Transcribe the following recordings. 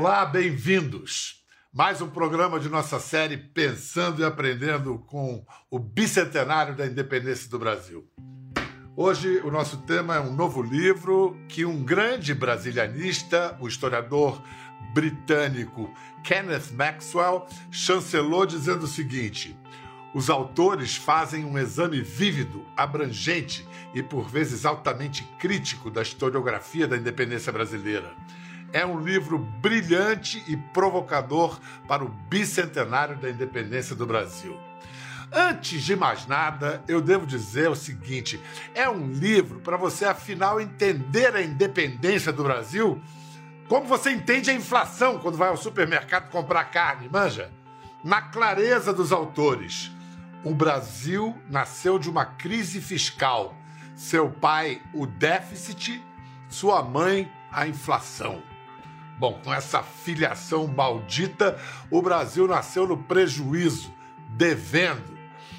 Olá, bem-vindos. Mais um programa de nossa série Pensando e Aprendendo com o bicentenário da independência do Brasil. Hoje o nosso tema é um novo livro que um grande brasilianista, o historiador britânico Kenneth Maxwell, chancelou dizendo o seguinte: os autores fazem um exame vívido, abrangente e por vezes altamente crítico da historiografia da independência brasileira. É um livro brilhante e provocador para o bicentenário da independência do Brasil. Antes de mais nada, eu devo dizer o seguinte: é um livro para você, afinal, entender a independência do Brasil como você entende a inflação quando vai ao supermercado comprar carne, manja? Na clareza dos autores. O Brasil nasceu de uma crise fiscal. Seu pai, o déficit, sua mãe, a inflação. Bom, com essa filiação maldita, o Brasil nasceu no prejuízo, devendo.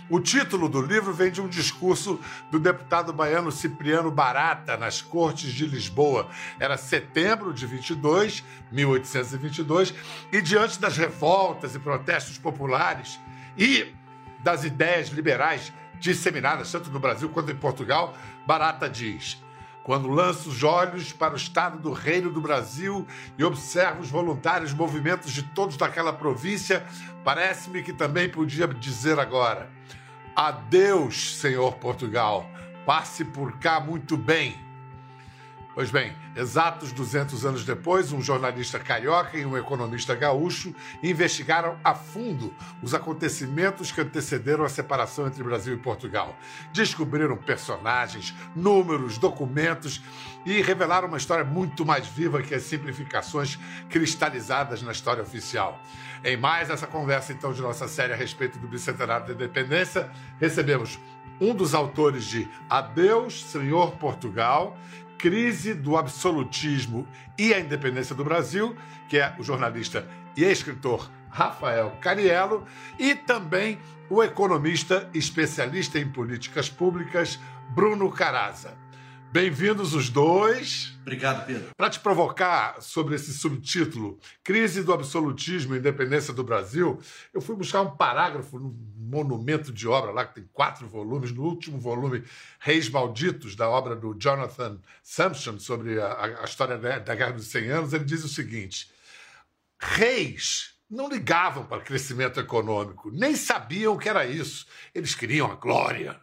O título do livro vem de um discurso do deputado baiano Cipriano Barata nas Cortes de Lisboa. Era setembro de 22, 1822, e diante das revoltas e protestos populares e das ideias liberais disseminadas tanto no Brasil quanto em Portugal, Barata diz: quando lanço os olhos para o estado do Reino do Brasil e observo os voluntários movimentos de todos daquela província, parece-me que também podia dizer agora: Adeus, senhor Portugal. Passe por cá muito bem. Pois bem, exatos 200 anos depois, um jornalista carioca e um economista gaúcho investigaram a fundo os acontecimentos que antecederam a separação entre Brasil e Portugal. Descobriram personagens, números, documentos e revelaram uma história muito mais viva que as simplificações cristalizadas na história oficial. Em mais essa conversa, então, de nossa série a respeito do bicentenário da independência, recebemos um dos autores de Adeus, Senhor Portugal, Crise do Absolutismo e a Independência do Brasil, que é o jornalista e escritor Rafael Cariello, e também o economista especialista em políticas públicas Bruno Caraza. Bem-vindos os dois. Obrigado, Pedro. Para te provocar sobre esse subtítulo, Crise do Absolutismo e Independência do Brasil, eu fui buscar um parágrafo no monumento de obra lá, que tem quatro volumes, no último volume, Reis Malditos, da obra do Jonathan Sampson, sobre a, a história da Guerra dos 100 Anos, ele diz o seguinte: reis não ligavam para crescimento econômico, nem sabiam o que era isso. Eles queriam a glória.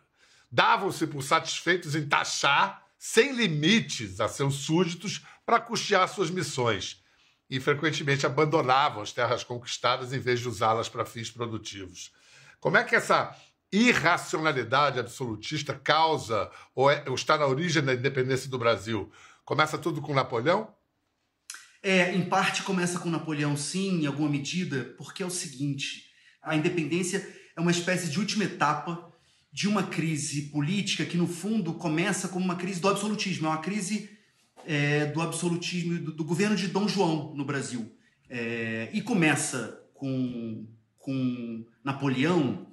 Davam-se por satisfeitos em taxar sem limites a seus súditos para custear suas missões e frequentemente abandonavam as terras conquistadas em vez de usá-las para fins produtivos. Como é que essa irracionalidade absolutista causa ou, é, ou, está na origem da independência do Brasil? Começa tudo com Napoleão? É, em parte começa com Napoleão, sim, em alguma medida, porque é o seguinte: a independência é uma espécie de última etapa de uma crise política que, no fundo, começa como uma crise do absolutismo, é uma crise é, do absolutismo do, do, governo de Dom João no Brasil. É, e começa com, com Napoleão,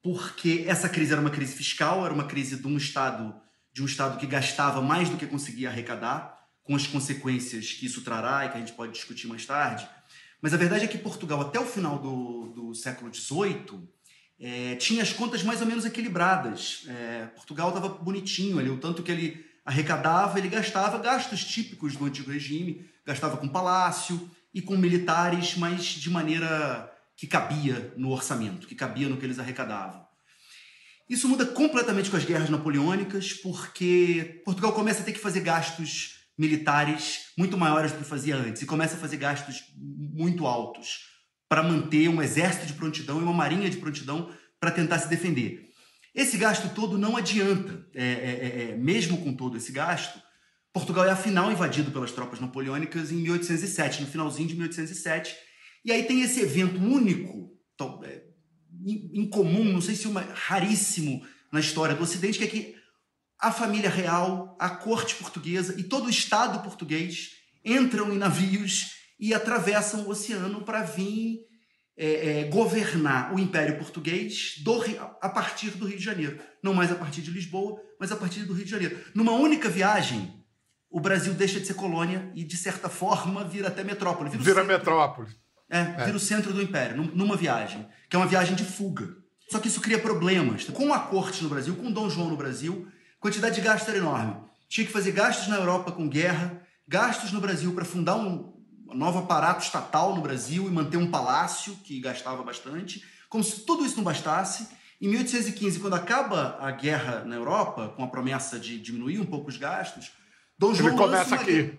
porque essa crise era uma crise fiscal, era uma crise de um Estado, de um Estado que gastava mais do que conseguia arrecadar, com as consequências que isso trará e que a gente pode discutir mais tarde. Mas a verdade é que Portugal, até o final do, do século XVIII, é, tinha as contas mais ou menos equilibradas. É, Portugal estava bonitinho ali, o tanto que ele arrecadava, ele gastava gastos típicos do antigo regime, gastava com palácio e com militares, mas de maneira que cabia no orçamento, que cabia no que eles arrecadavam. Isso muda completamente com as guerras napoleônicas, porque Portugal começa a ter que fazer gastos militares muito maiores do que fazia antes e começa a fazer gastos muito altos para manter um exército de prontidão e uma marinha de prontidão para tentar se defender. Esse gasto todo não adianta. É, é, é, é, mesmo com todo esse gasto, Portugal é afinal invadido pelas tropas napoleônicas em 1807, no finalzinho de 1807. E aí tem esse evento único, é, incomum, não sei se uma raríssimo na história do Ocidente, que é que a família real, a corte portuguesa e todo o Estado português entram em navios e atravessam o oceano para vir é, é, governar o Império Português do, a partir do Rio de Janeiro. Não mais a partir de Lisboa, mas a partir do Rio de Janeiro. Numa única viagem, o Brasil deixa de ser colônia e, de certa forma, vira até metrópole. Vira, vira metrópole. É, é, vira o centro do império, numa viagem, que é uma viagem de fuga. Só que isso cria problemas. Com a corte no Brasil, com Dom João no Brasil, a quantidade de gasto era enorme. Tinha que fazer gastos na Europa com guerra, gastos no Brasil para fundar um novo aparato estatal no Brasil e manter um palácio que gastava bastante. Como se tudo isso não bastasse, em 1815, quando acaba a guerra na Europa, com a promessa de diminuir um pouco os gastos, Dom João Ele começa aqui. Guerra,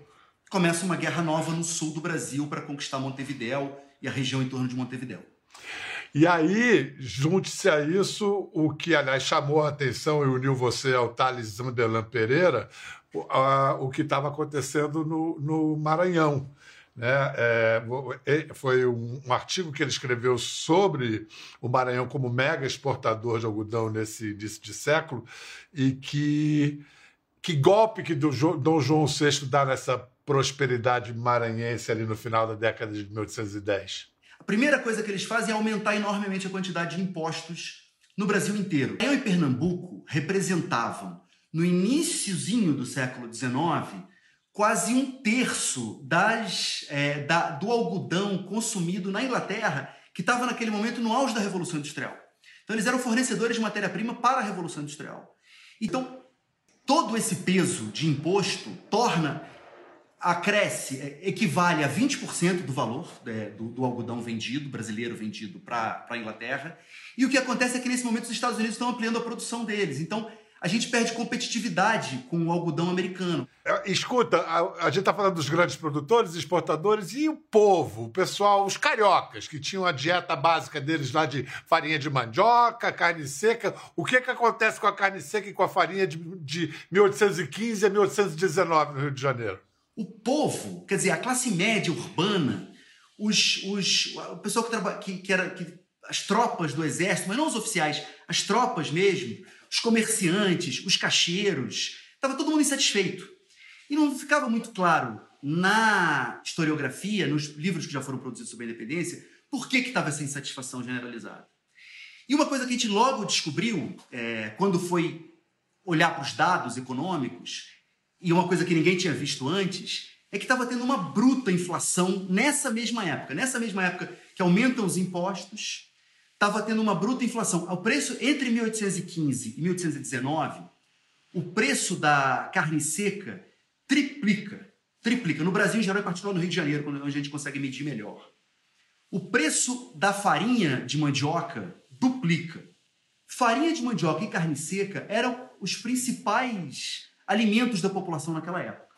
começa uma guerra nova no sul do Brasil para conquistar Montevidéu e a região em torno de Montevidéu. E aí, junte-se a isso, o que, aliás, chamou a atenção e uniu você ao Thales Zambelan Pereira, o, a, o que estava acontecendo no, no Maranhão. Né? É, foi um, um, artigo que ele escreveu sobre o Maranhão como mega exportador de algodão nesse início de século e que, que golpe que do, Dom João VI dá nessa prosperidade maranhense ali no final da década de 1810. A primeira coisa que eles fazem é aumentar enormemente a quantidade de impostos no Brasil inteiro. Eu e Pernambuco representavam, no iníciozinho do século XIX, quase um terço das, é, da, do algodão consumido na Inglaterra, que estava naquele momento no auge da Revolução Industrial. Então, eles eram fornecedores de matéria-prima para a Revolução Industrial. Então, todo esse peso de imposto torna acresce, é, equivale a 20% do valor é, do, do, algodão vendido, brasileiro vendido para a Inglaterra. E o que acontece é que nesse momento os Estados Unidos estão ampliando a produção deles. Então, a gente perde competitividade com o algodão americano. É, escuta, a, a gente está falando dos grandes produtores, exportadores e o povo, o pessoal, os cariocas, que tinham a dieta básica deles lá de farinha de mandioca, carne seca. O que, que acontece com a carne seca e com a farinha de, de 1815 a 1819 no Rio de Janeiro? O povo, quer dizer, a classe média urbana, os, os, o pessoal que, trabalha, que, que era que, as tropas do exército, mas não os oficiais, as tropas mesmo, os comerciantes, os cacheiros, estava todo mundo insatisfeito. E não ficava muito claro na historiografia, nos livros que já foram produzidos sobre a independência, por que estava essa insatisfação generalizada. E uma coisa que a gente logo descobriu, é, quando foi olhar para os dados econômicos, e uma coisa que ninguém tinha visto antes, é que estava tendo uma bruta inflação nessa mesma época. Nessa mesma época que aumentam os impostos, estava tendo uma bruta inflação. O preço entre 1815 e 1819, o preço da carne seca triplica. Triplica. No Brasil, em geral, em particular no Rio de Janeiro, onde a gente consegue medir melhor. O preço da farinha de mandioca duplica. Farinha de mandioca e carne seca eram os principais alimentos da população naquela época.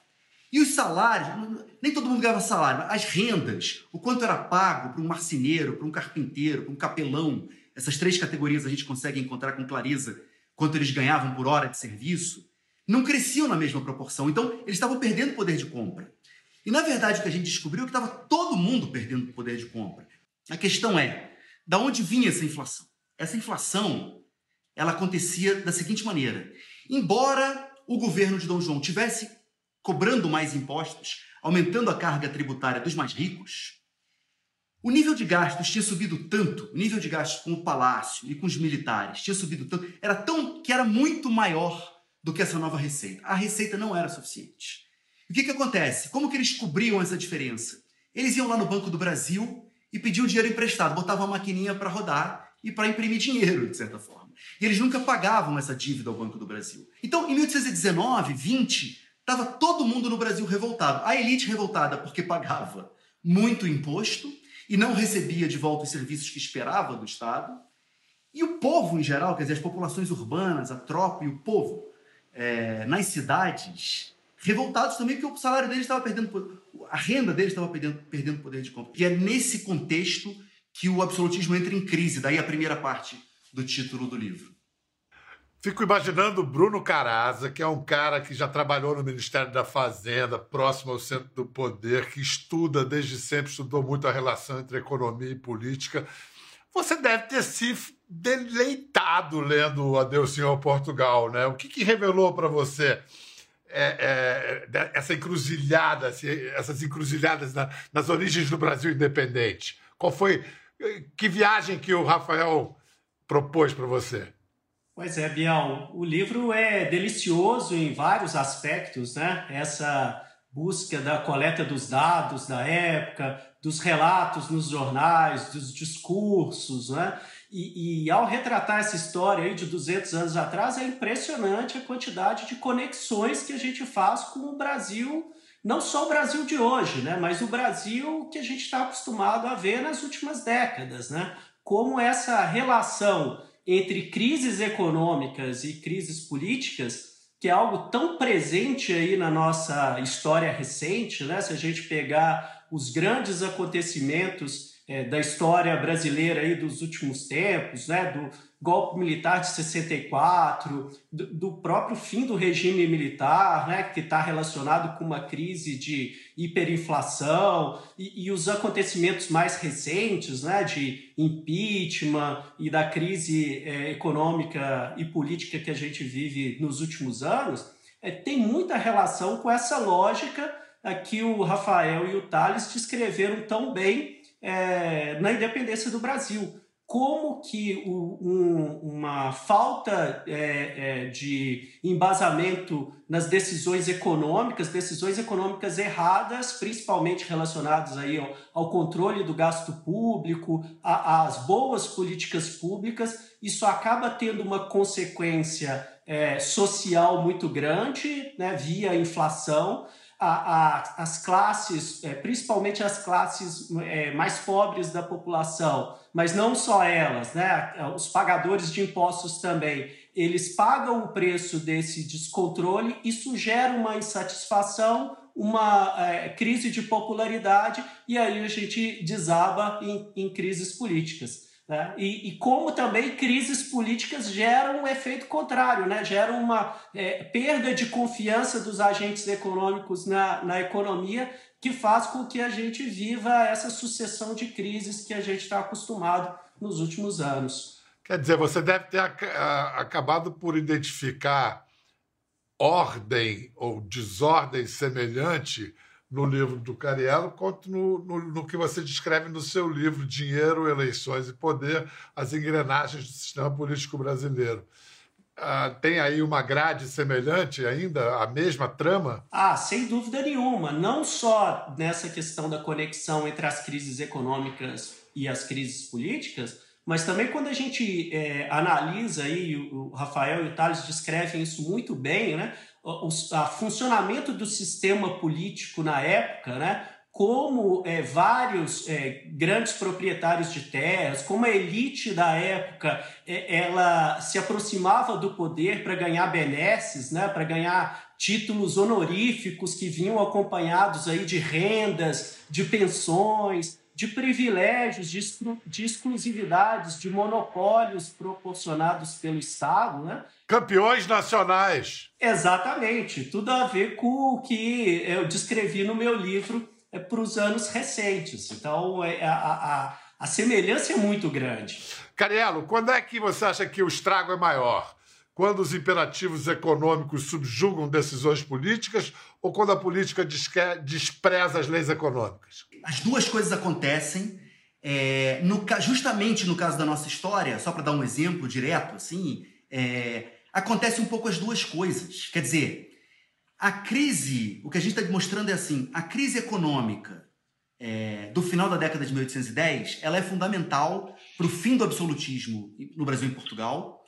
E os salários, nem todo mundo ganhava salário, mas as rendas, o quanto era pago para um marceneiro, para um carpinteiro, para um capelão, essas três categorias a gente consegue encontrar com clareza quanto eles ganhavam por hora de serviço, não cresciam na mesma proporção. Então, eles estavam perdendo poder de compra. E, na verdade, o que a gente descobriu é que estava todo mundo perdendo poder de compra. A questão é, da onde vinha essa inflação? Essa inflação, ela acontecia da seguinte maneira. Embora o governo de Dom João tivesse cobrando mais impostos, aumentando a carga tributária dos mais ricos, o nível de gastos tinha subido tanto, o nível de gastos com o palácio e com os militares tinha subido tanto, era tão que era muito maior do que essa nova receita. A receita não era suficiente. O que, que acontece? Como que eles cobriam essa diferença? Eles iam lá no Banco do Brasil e pediam dinheiro emprestado, botavam a maquininha para rodar e para imprimir dinheiro, de certa forma. E eles nunca pagavam essa dívida ao Banco do Brasil. Então, em 1819, 20, estava todo mundo no Brasil revoltado. A elite revoltada porque pagava muito imposto e não recebia de volta os serviços que esperava do Estado. E o povo em geral, quer dizer, as populações urbanas, a tropa e o povo é, nas cidades, revoltados também porque o salário deles estava perdendo, a renda deles estava perdendo, perdendo poder de compra. E é nesse contexto que o absolutismo entra em crise. Daí a primeira parte do título do livro. Fico imaginando o Bruno Caraza, que é um cara que já trabalhou no Ministério da Fazenda, próximo ao centro do poder, que estuda desde sempre, estudou muito a relação entre economia e política. Você deve ter se deleitado lendo Adeus Senhor Portugal, né? O que, que revelou para você é, é, essa encruzilhada, essas encruzilhadas na, nas origens do Brasil independente? Qual foi que viagem que o Rafael propôs para você? Pois é, Biel, o livro é delicioso em vários aspectos, né? Essa busca da coleta dos dados da época, dos relatos nos jornais, dos discursos, né? E, e, ao retratar essa história aí de 200 anos atrás, é impressionante a quantidade de conexões que a gente faz com o Brasil, não só o Brasil de hoje, né? Mas o Brasil que a gente está acostumado a ver nas últimas décadas, né? Como essa relação entre crises econômicas e crises políticas, que é algo tão presente aí na nossa história recente, né? Se a gente pegar os grandes acontecimentos é, da história brasileira aí dos últimos tempos, né? Do, golpe militar de 64, do, do próprio fim do regime militar, né, que está relacionado com uma crise de hiperinflação e, e, os acontecimentos mais recentes, né, de impeachment e da crise é, econômica e política que a gente vive nos últimos anos, é, tem muita relação com essa lógica é, que o Rafael e o Thales descreveram tão bem é, na independência do Brasil. Como que o, um, uma falta é, é, de embasamento nas decisões econômicas, decisões econômicas erradas, principalmente relacionadas aí ao, ao controle do gasto público, às boas políticas públicas, isso acaba tendo uma consequência é, social muito grande, né, via inflação, a, a, as classes, é, principalmente as classes é, mais pobres da população, mas não só elas, né? Os pagadores de impostos também, eles pagam o preço desse descontrole, isso gera uma insatisfação, uma é, crise de popularidade, e aí a gente desaba em, em crises políticas. Né? E, e, como também crises políticas geram um efeito contrário, né? geram uma é, perda de confiança dos agentes econômicos na, na economia, que faz com que a gente viva essa sucessão de crises que a gente está acostumado nos últimos anos. Quer dizer, você deve ter acabado por identificar ordem ou desordem semelhante no livro do Cariello quanto no, no, no, que você descreve no seu livro Dinheiro, Eleições e Poder, as engrenagens do sistema político brasileiro. Ah, tem aí uma grade semelhante ainda, a mesma trama? Ah, sem dúvida nenhuma. Não só nessa questão da conexão entre as crises econômicas e as crises políticas, mas também quando a gente é, analisa aí, o Rafael e o Thales descrevem isso muito bem, né? O, funcionamento do sistema político na época, né? como é, vários é, grandes proprietários de terras, como a elite da época, é, ela se aproximava do poder para ganhar benesses, né, para ganhar títulos honoríficos que vinham acompanhados aí de rendas, de pensões, de privilégios, de, de exclusividades, de monopólios proporcionados pelo Estado, né? Campeões nacionais. Exatamente, tudo a ver com o que eu descrevi no meu livro é, para os anos recentes. Então, é, a, a, a semelhança é muito grande. Cariello, quando é que você acha que o estrago é maior? Quando os imperativos econômicos subjugam decisões políticas ou quando a política despreza as leis econômicas? As duas coisas acontecem. É, no, justamente no caso da nossa história, só para dar um exemplo direto, assim, é, acontece um pouco as duas coisas. Quer dizer, a crise, o que a gente está demonstrando é assim, a crise econômica é, do final da década de 1810, ela é fundamental para o fim do absolutismo no Brasil e em Portugal,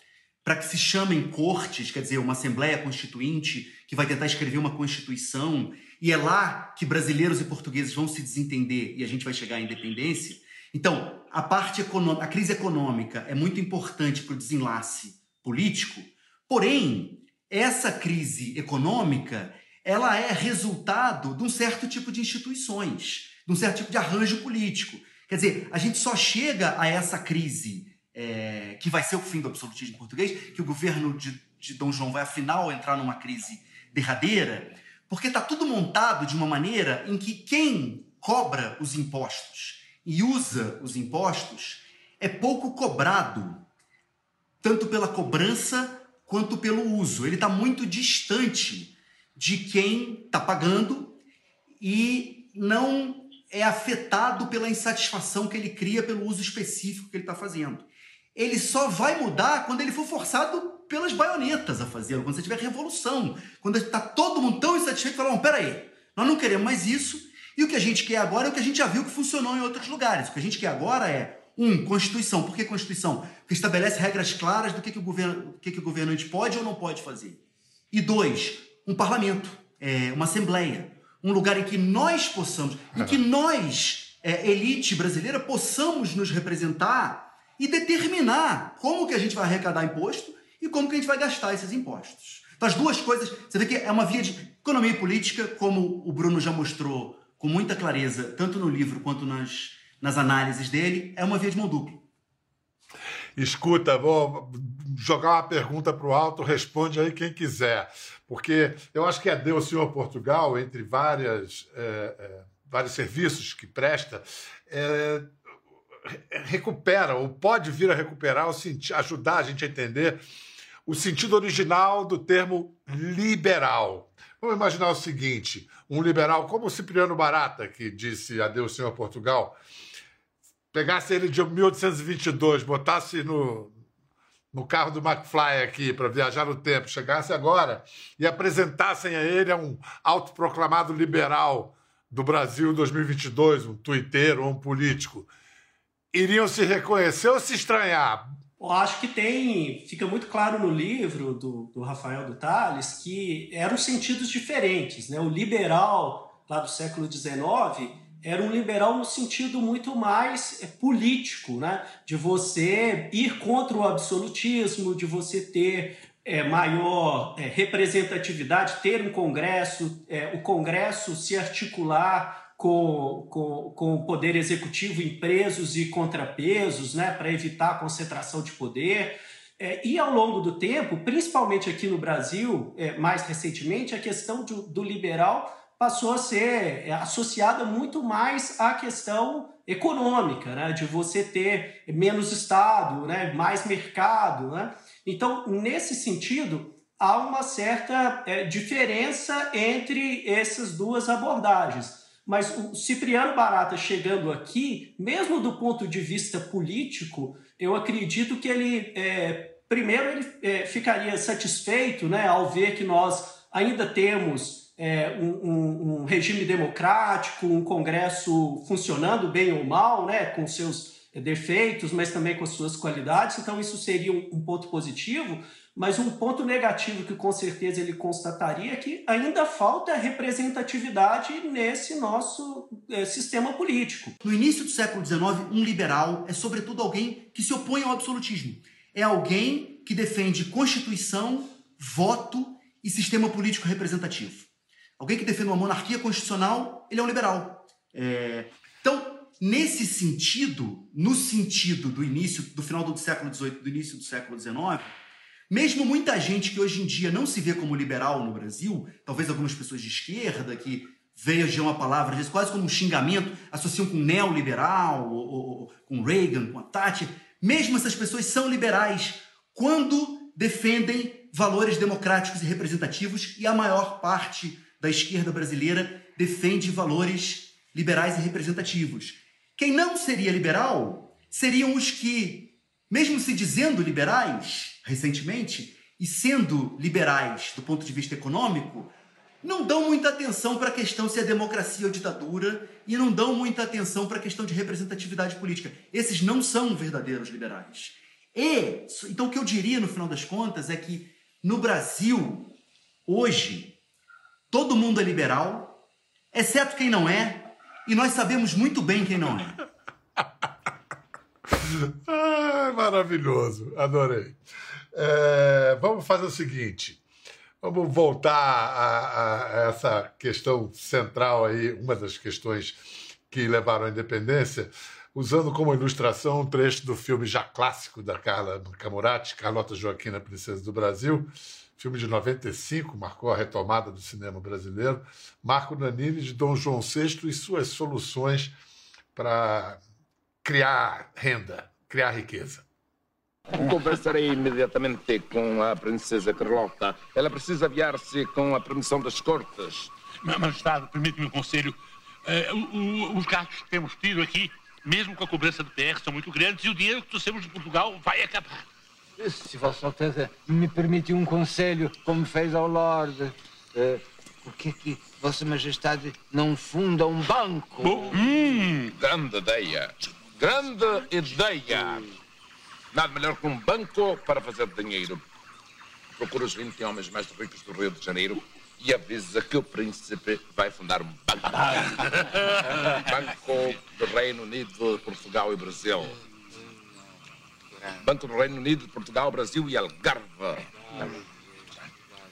para que se chamem cortes, quer dizer, uma assembleia constituinte que vai tentar escrever uma constituição, e é lá que brasileiros e portugueses vão se desentender e a gente vai chegar à independência. Então, a parte econômica, a crise econômica é muito importante para o desenlace político, porém, essa crise econômica ela é resultado de um certo tipo de instituições, de um certo tipo de arranjo político. Quer dizer, a gente só chega a essa crise é, que vai ser o fim do absolutismo português, que o governo de, de Dom João vai afinal entrar numa crise derradeira, porque está tudo montado de uma maneira em que quem cobra os impostos e usa os impostos é pouco cobrado, tanto pela cobrança quanto pelo uso. Ele está muito distante de quem está pagando e não é afetado pela insatisfação que ele cria pelo uso específico que ele está fazendo. ele só vai mudar quando ele for forçado pelas baionetas a fazê-lo, quando você tiver revolução, quando está todo mundo tão insatisfeito, falando, peraí, nós não queremos mais isso, e o que a gente quer agora é o que a gente já viu que funcionou em outros lugares. O que a gente quer agora é, um, Constituição. Por que Constituição? Porque estabelece regras claras do que, que, o, governo, que, que o governante pode ou não pode fazer. E dois, um parlamento, é, uma assembleia, um lugar em que nós possamos, em que nós, é, elite brasileira, possamos nos representar e determinar como que a gente vai arrecadar imposto e como que a gente vai gastar esses impostos. Então, as duas coisas, você vê que é uma via de economia e política, como o Bruno já mostrou com muita clareza, tanto no livro quanto nas, nas análises dele, é uma via de mão dupla. Escuta, vou jogar uma pergunta para o alto, responde aí quem quiser. Porque eu acho que é Deus Senhor Portugal, entre várias, é, é, vários serviços que presta, é, recupera, ou pode vir a recuperar, ajudar a gente a entender o sentido original do termo liberal. Vamos imaginar o seguinte: um liberal como o Cipriano Barata, que disse adeus, senhor Portugal, pegasse ele de 1822, botasse no, no carro do McFly aqui para viajar no tempo, chegasse agora e apresentassem a ele um autoproclamado liberal do Brasil 2022, um tuiteiro ou um político, iriam se reconhecer ou se estranhar? Eu acho que tem, fica muito claro no livro do, do Rafael do Tales que eram sentidos diferentes. Né? O liberal lá do século XIX era um liberal no sentido muito mais é, político, né? de você ir contra o absolutismo, de você ter é, maior é, representatividade, ter um congresso, é, o congresso se articular com, com, com o poder executivo em presos e contrapesos, né, para evitar a concentração de poder. É, e ao longo do tempo, principalmente aqui no Brasil, é, mais recentemente, a questão do, do liberal passou a ser é, associada muito mais à questão econômica, né, de você ter menos Estado, né, mais mercado. Né? Então, nesse sentido, há uma certa é, diferença entre essas duas abordagens. Mas o Cipriano Barata chegando aqui, mesmo do ponto de vista político, eu acredito que ele, é, primeiro, ele é, ficaria satisfeito né, ao ver que nós ainda temos é, um, um, regime democrático, um Congresso funcionando bem ou mal, né, com seus defeitos, mas também com suas qualidades. Então, isso seria um, um ponto positivo. Mas um ponto negativo que com certeza ele constataria é que ainda falta representatividade nesse nosso é, sistema político. No início do século XIX, um liberal é sobretudo alguém que se opõe ao absolutismo. É alguém que defende constituição, voto e sistema político representativo. Alguém que defende uma monarquia constitucional, ele é um liberal. É... Então, nesse sentido, no sentido do início, do final do século XVIII, do início do século XIX, mesmo muita gente que hoje em dia não se vê como liberal no Brasil, talvez algumas pessoas de esquerda que vejam a palavra, às vezes quase como um xingamento, associam com neoliberal, ou, ou, com Reagan, com a Tati, mesmo essas pessoas são liberais quando defendem valores democráticos e representativos, e a maior parte da esquerda brasileira defende valores liberais e representativos. Quem não seria liberal seriam os que, mesmo se dizendo liberais, recentemente, e sendo liberais do ponto de vista econômico, não dão muita atenção para a questão se é democracia ou ditadura e não dão muita atenção para a questão de representatividade política. Esses não são verdadeiros liberais. E, então, o que eu diria no final das contas é que no Brasil, hoje, todo mundo é liberal, exceto quem não é, e nós sabemos muito bem quem não é. ah, maravilhoso, adorei. É, vamos fazer o seguinte. Vamos voltar a, a, essa questão central aí, uma das questões que levaram à independência, usando como ilustração um trecho do filme já clássico da Carla Camurati, Carlota Joaquina, Princesa do Brasil, filme de 95, marcou a retomada do cinema brasileiro, Marco Nanini de Dom João VI e suas soluções para criar renda, criar riqueza. Conversarei imediatamente com a princesa Carlota. Ela precisa aviar-se com a permissão das cortes. Majestade, permite-me um conselho. Uh, os gastos que temos tido aqui mesmo com a cobrança do PR, são muito grandes e o dinheiro que trouxemos de Portugal vai acabar. Se Vossa Alteza me permite um conselho, como fez ao Lorde, uh, por que é que Vossa Majestade não funda um banco? Hum, grande ideia. Grande ideia. Nada melhor que um banco para fazer dinheiro. Procura os 20 homens mais ricos do Rio de Janeiro e avisa que o príncipe vai fundar um banco. banco do Reino Unido, Portugal e Brasil. Banco do Reino Unido, Portugal, Brasil e Algarve.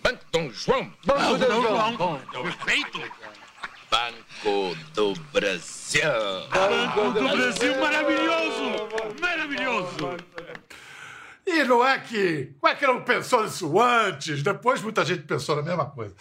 Banco Dom João. Banco Dom João. Perfeito. Banco do Brasil. Banco do Brasil, maravilhoso! Maravilhoso! E não é que. Como é que não pensou nisso antes? Depois muita gente pensou na mesma coisa.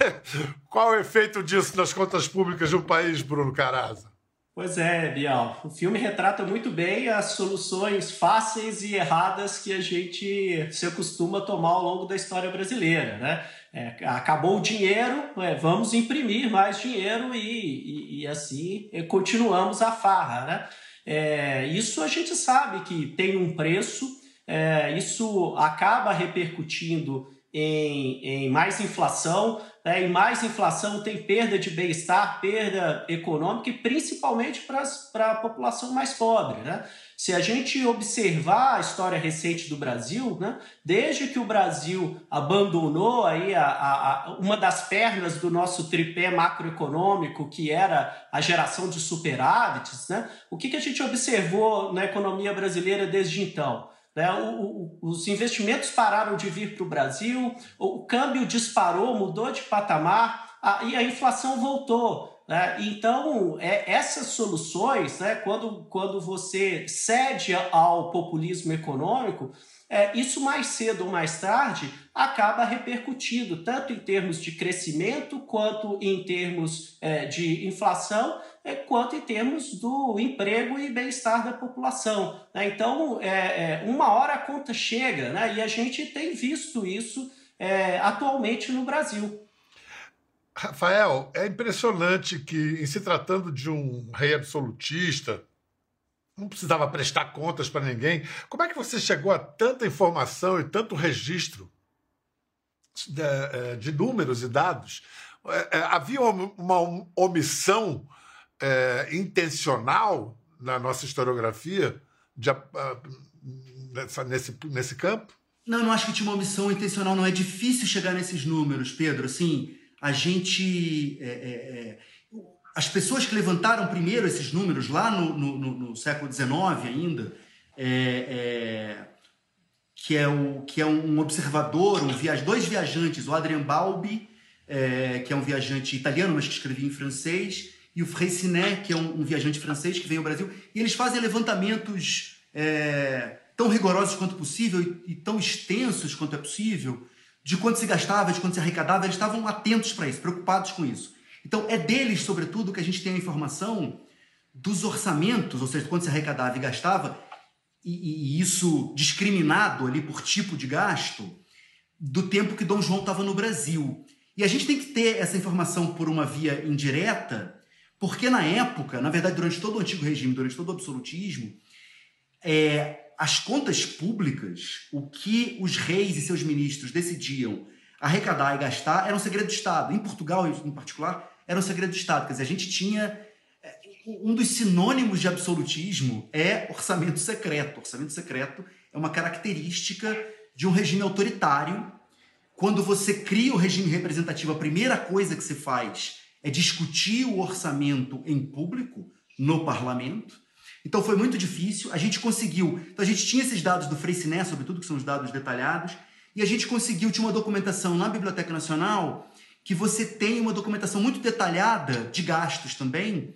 Qual é o efeito disso nas contas públicas de um país, Bruno Caraza? Pois é, Bial. O filme retrata muito bem as soluções fáceis e erradas que a gente se acostuma a tomar ao longo da história brasileira, né? É, acabou o dinheiro, é, vamos imprimir mais dinheiro e, e, e assim continuamos a farra, né? É, isso a gente sabe que tem um preço, é, isso acaba repercutindo em, em mais inflação, né? e mais inflação tem perda de bem-estar, perda econômica e principalmente para a população mais pobre. Né? Se a gente observar a história recente do Brasil, né? desde que o Brasil abandonou aí a, a, a, uma das pernas do nosso tripé macroeconômico, que era a geração de superávites, né? o que, que a gente observou na economia brasileira desde então? Né? O, o, os investimentos pararam de vir para o Brasil, o câmbio disparou, mudou de patamar a, e a inflação voltou. Né? Então, é, essas soluções, né, quando, quando você cede ao populismo econômico, é, isso mais cedo ou mais tarde acaba repercutindo, tanto em termos de crescimento, quanto em termos é, de inflação, quanto em termos do emprego e bem-estar da população. Né? Então, é, é, uma hora a conta chega, né? e a gente tem visto isso é, atualmente no Brasil. Rafael, é impressionante que, em se tratando de um rei absolutista, não precisava prestar contas para ninguém. Como é que você chegou a tanta informação e tanto registro de, é, de números e dados? É, é, havia uma omissão é, intencional na nossa historiografia de, nessa, nesse, nesse campo? Não, não acho que tinha uma omissão intencional. Não é difícil chegar nesses números, Pedro. Assim, a gente é, é, as pessoas que levantaram primeiro esses números lá no, no, no, no século XIX ainda, é, é, que, é o, que é um observador, um via, dois viajantes, o Adrien Balbi, é, que é um viajante italiano, mas que escrevia em francês, e o Freycinet, que é um, um, viajante francês que veio ao Brasil, e eles fazem levantamentos é, tão rigorosos quanto possível e, e tão extensos quanto é possível de quanto se gastava, de quanto se arrecadava, eles estavam atentos para isso, preocupados com isso. Então, é deles, sobretudo, que a gente tem a informação dos orçamentos, ou seja, quanto se arrecadava e gastava, e, e isso discriminado ali por tipo de gasto, do tempo que Dom João estava no Brasil. E a gente tem que ter essa informação por uma via indireta, porque na época, na verdade, durante todo o antigo regime, durante todo o absolutismo, é, as contas públicas, o que os reis e seus ministros decidiam arrecadar e gastar, era um segredo de Estado. Em Portugal, em particular, era um segredo de Estado. Quer dizer, a gente tinha. É, um dos sinônimos de absolutismo é orçamento secreto. Orçamento secreto é uma característica de um regime autoritário. Quando você cria o regime representativo, a primeira coisa que se faz é discutir o orçamento em público, no parlamento. Então foi muito difícil. A gente conseguiu. Então a gente tinha esses dados do Freycinet, sobretudo, que são os dados detalhados, e a gente conseguiu, tinha uma documentação na Biblioteca Nacional que você tem uma documentação muito detalhada de gastos também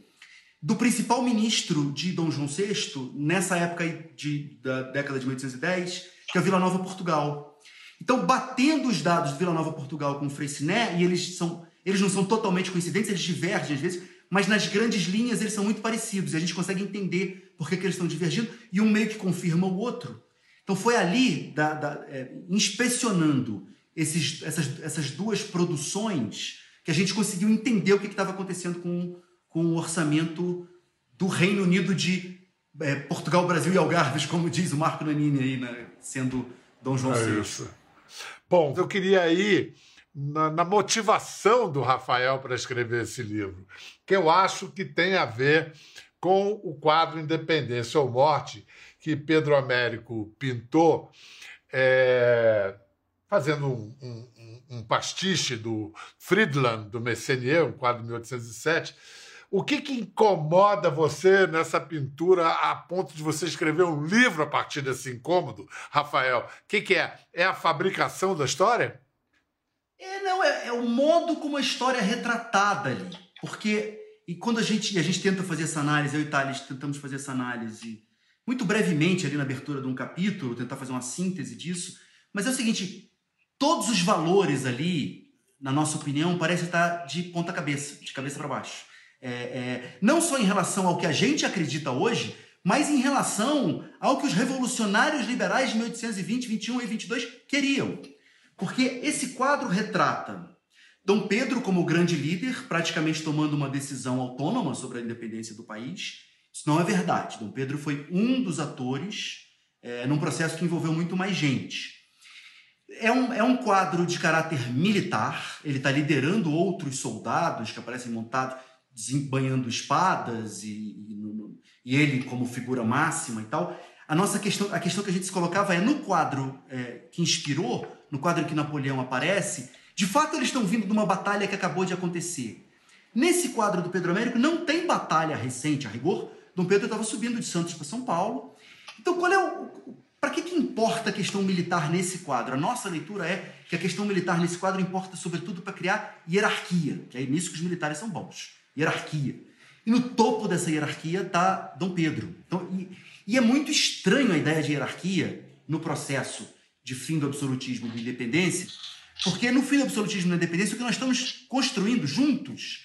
do principal ministro de Dom João VI, nessa época de, da década de 1810, que é Vila Nova Portugal. Então, batendo os dados de Vila Nova Portugal com o Freycinet, e eles, são, eles não são totalmente coincidentes, eles divergem às vezes, mas nas grandes linhas eles são muito parecidos, e a gente consegue entender por que, que eles estão divergindo, e um meio que confirma o outro. Então, foi ali, da, da, é, inspecionando esses, essas, essas duas produções que a gente conseguiu entender o que estava acontecendo com, com o orçamento do Reino Unido de é, Portugal, Brasil e Algarves, como diz o Marco Nanini aí, né, sendo Dom João É VI. isso. Bom, eu queria ir na, na motivação do Rafael para escrever esse livro, que eu acho que tem a ver com o quadro Independência ou Morte, que Pedro Américo pintou, é, fazendo um, um- um- pastiche do Friedland, do Messenier, um quadro de 1807. O que, que incomoda você nessa pintura a ponto de você escrever um livro a partir desse incômodo, Rafael? O que, que é? É a fabricação da história? É, não, é, é o modo como a história é retratada ali. Porque, e quando a gente, a gente tenta fazer essa análise, eu e Thales tentamos fazer essa análise muito brevemente ali na abertura de um capítulo, tentar fazer uma síntese disso, mas é o seguinte, todos os valores ali, na nossa opinião, parecem estar de ponta cabeça, de cabeça para baixo. É, é, não só em relação ao que a gente acredita hoje, mas em relação ao que os revolucionários liberais de 1820, 21 e 22 queriam. Porque esse quadro retrata Dom Pedro como grande líder, praticamente tomando uma decisão autônoma sobre a independência do país. Isso não é verdade. Dom Pedro foi um dos atores é, num processo que envolveu muito mais gente. É um, é um quadro de caráter militar, ele está liderando outros soldados que aparecem montados, desembanhando espadas, e, e, e ele como figura máxima e tal. A nossa questão, a questão que a gente se colocava é no quadro é, que inspirou, no quadro em que Napoleão aparece, de fato eles estão vindo de uma batalha que acabou de acontecer. Nesse quadro do Pedro Américo não tem batalha recente, a rigor. Dom Pedro estava subindo de Santos para São Paulo. Então, qual é o. Para que, que importa a questão militar nesse quadro? A nossa leitura é que a questão militar nesse quadro importa, sobretudo, para criar hierarquia, que é nisso que os militares são bons. Hierarquia. E no topo dessa hierarquia está Dom Pedro. Então, e, e é muito estranho a ideia de hierarquia no processo de fim do absolutismo da independência, porque no fim do absolutismo da independência, o que nós estamos construindo juntos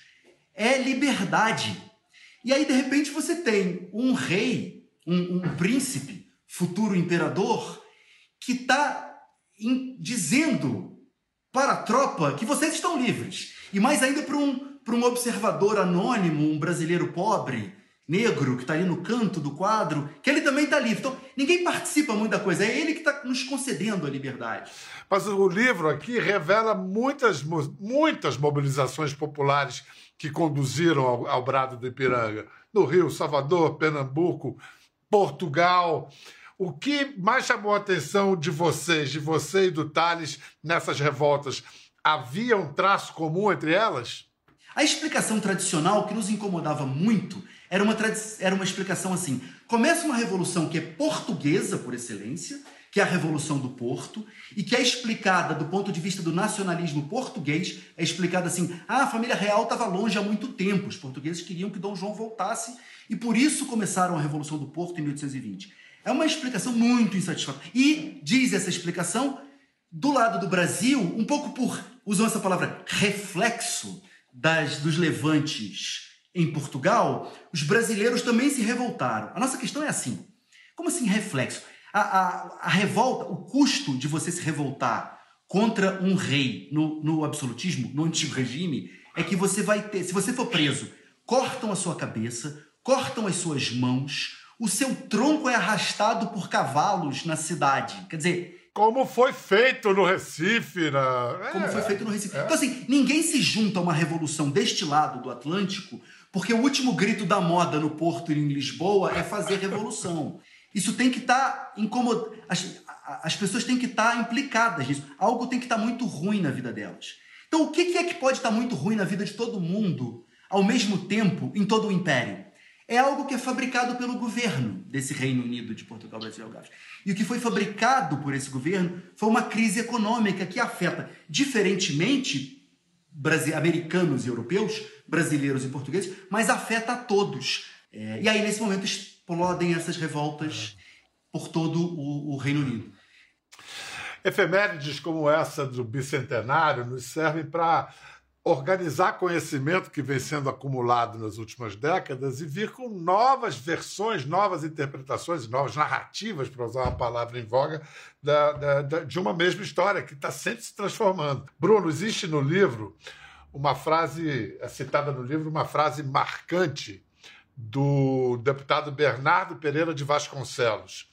é liberdade. E aí, de repente, você tem um rei, um, um príncipe, futuro imperador, que está dizendo para a tropa que vocês estão livres. E mais ainda para um, um observador anônimo, um brasileiro pobre, negro, que está ali no canto do quadro, que ele também está livre. Então, ninguém participa muito da coisa, é ele que está nos concedendo a liberdade. Mas o livro aqui revela muitas, muitas mobilizações populares que conduziram ao, ao Brado do Ipiranga. No Rio, Salvador, Pernambuco, Portugal. O que mais chamou a atenção de vocês, de você e do Tales, nessas revoltas? Havia um traço comum entre elas? A explicação tradicional que nos incomodava muito era uma, era uma explicação assim: começa uma revolução que é portuguesa por excelência, que é a Revolução do Porto, e que é explicada do ponto de vista do nacionalismo português, é explicada assim: ah, a família real estava longe há muito tempo, os portugueses queriam que Dom João voltasse, e por isso começaram a Revolução do Porto em 1820. É uma explicação muito insatisfatória. E diz essa explicação, do lado do Brasil, um pouco por, usam essa palavra, reflexo das, dos levantes em Portugal, os brasileiros também se revoltaram. A nossa questão é assim: como assim reflexo? A, a, a revolta, o custo de você se revoltar contra um rei no, no absolutismo, no antigo regime, é que você vai ter, se você for preso, cortam a sua cabeça, cortam as suas mãos, o seu tronco é arrastado por cavalos na cidade. Quer dizer, Como foi feito no Recife? Na... como É. foi feito no Recife. Então, assim, ninguém se junta a uma revolução deste lado do Atlântico porque o último grito da moda no Porto e em Lisboa é fazer revolução. Isso tem que estar incomodando. As, as pessoas têm que estar implicadas nisso. Algo tem que estar muito ruim na vida delas. Então, o que que é que pode estar muito ruim na vida de todo mundo ao mesmo tempo em todo o império? É algo que é fabricado pelo governo desse Reino Unido de Portugal, Brasil e Algarve. E o que foi fabricado por esse governo foi uma crise econômica que afeta diferentemente americanos e europeus, brasileiros e portugueses, mas afeta a todos. É, e aí, nesse momento, explodem essas revoltas por todo o, o Reino Unido. Efemérides como essa do bicentenário nos servem para organizar conhecimento que vem sendo acumulado nas últimas décadas e vir com novas versões, novas interpretações, novas narrativas, para usar uma palavra em voga, da- da- da- de uma mesma história que está sempre se transformando. Bruno, existe no livro uma frase, é citada no livro, uma frase marcante do deputado Bernardo Pereira de Vasconcelos.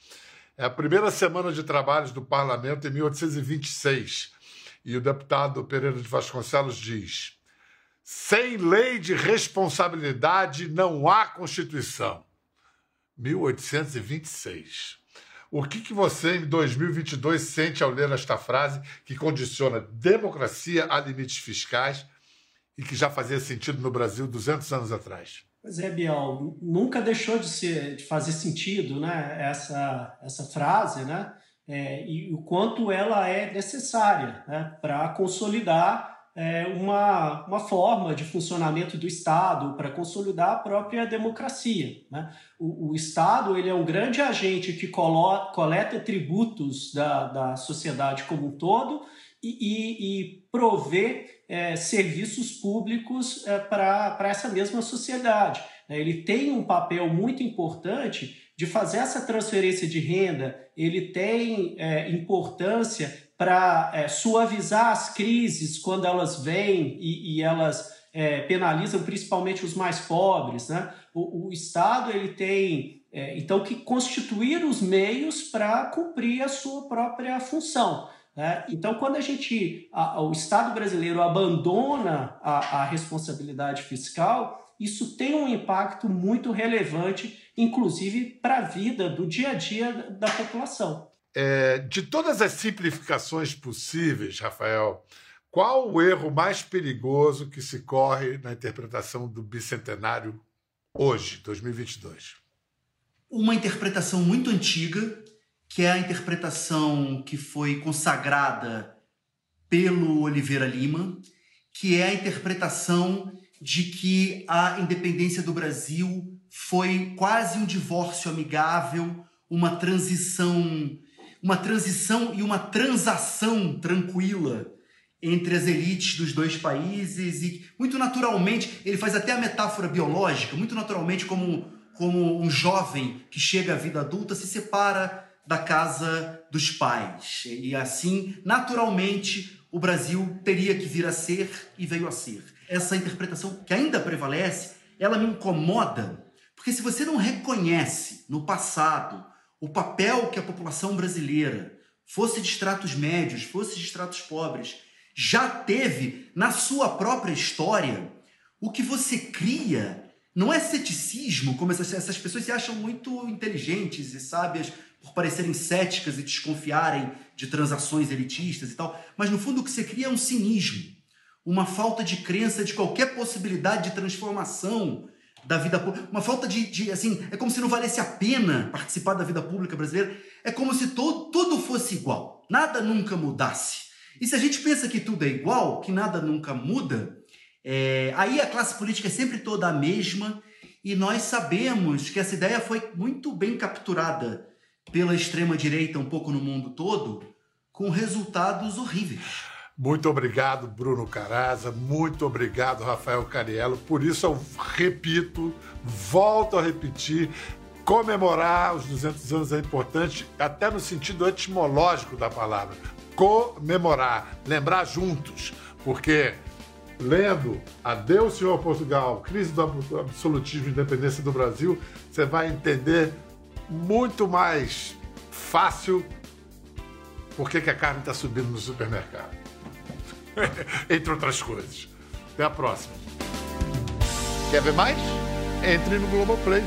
É a primeira semana de trabalhos do parlamento em 1826. E o deputado Pereira de Vasconcelos diz: sem lei de responsabilidade não há Constituição. 1826. O que, que você, em 2022, sente ao ler esta frase que condiciona democracia a limites fiscais e que já fazia sentido no Brasil 200 anos atrás? Pois é, Biel, nunca deixou de, ser, de fazer sentido né, essa, essa frase, né? É, e o quanto ela é necessária né, para consolidar é, uma, uma forma de funcionamento do Estado, para consolidar a própria democracia. Né? O, o, Estado ele é um grande agente que colo, coleta tributos da, da sociedade como um todo e, e, e provê é, serviços públicos é, para essa mesma sociedade. Ele tem um papel muito importante de fazer essa transferência de renda, ele tem é, importância para é, suavizar as crises quando elas vêm e, e elas é, penalizam principalmente os mais pobres. Né? O, o Estado ele tem é, então que constituir os meios para cumprir a sua própria função. Né? Então, quando a gente, a, o Estado brasileiro abandona a, a responsabilidade fiscal, isso tem um impacto muito relevante, inclusive para a vida do dia a dia da população. É, de todas as simplificações possíveis, Rafael, qual o erro mais perigoso que se corre na interpretação do bicentenário hoje, 2022? Uma interpretação muito antiga que é a interpretação que foi consagrada pelo Oliveira Lima, que é a interpretação de que a independência do Brasil foi quase um divórcio amigável, uma transição, uma transição e uma transação tranquila entre as elites dos dois países e muito naturalmente, ele faz até a metáfora biológica, muito naturalmente como como um jovem que chega à vida adulta se separa da casa dos pais. E assim, naturalmente, o Brasil teria que vir a ser e veio a ser. Essa interpretação que ainda prevalece, ela me incomoda, porque se você não reconhece no passado o papel que a população brasileira, fosse de estratos médios, fosse de estratos pobres, já teve na sua própria história, o que você cria não é ceticismo, como essas, essas pessoas se acham muito inteligentes e sábias por parecerem céticas e desconfiarem de transações elitistas e tal, mas no fundo o que você cria é um cinismo, uma falta de crença de qualquer possibilidade de transformação da vida pública, uma falta de, de, assim, é como se não valesse a pena participar da vida pública brasileira, é como se todo, tudo fosse igual, nada nunca mudasse. E se a gente pensa que tudo é igual, que nada nunca muda, é, aí a classe política é sempre toda a mesma e nós sabemos que essa ideia foi muito bem capturada pela extrema-direita um pouco no mundo todo, com resultados horríveis. Muito obrigado, Bruno Caraza. Muito obrigado, Rafael Cariello. Por isso eu repito, volto a repetir, comemorar os 200 anos é importante, até no sentido etimológico da palavra. Comemorar, lembrar juntos, porque lendo Adeus, Senhor Portugal, Crise do Absolutismo e Independência do Brasil, você vai entender muito mais fácil por que a carne está subindo no supermercado. Entre outras coisas. Até a próxima. Quer ver mais? Entre no Globoplay.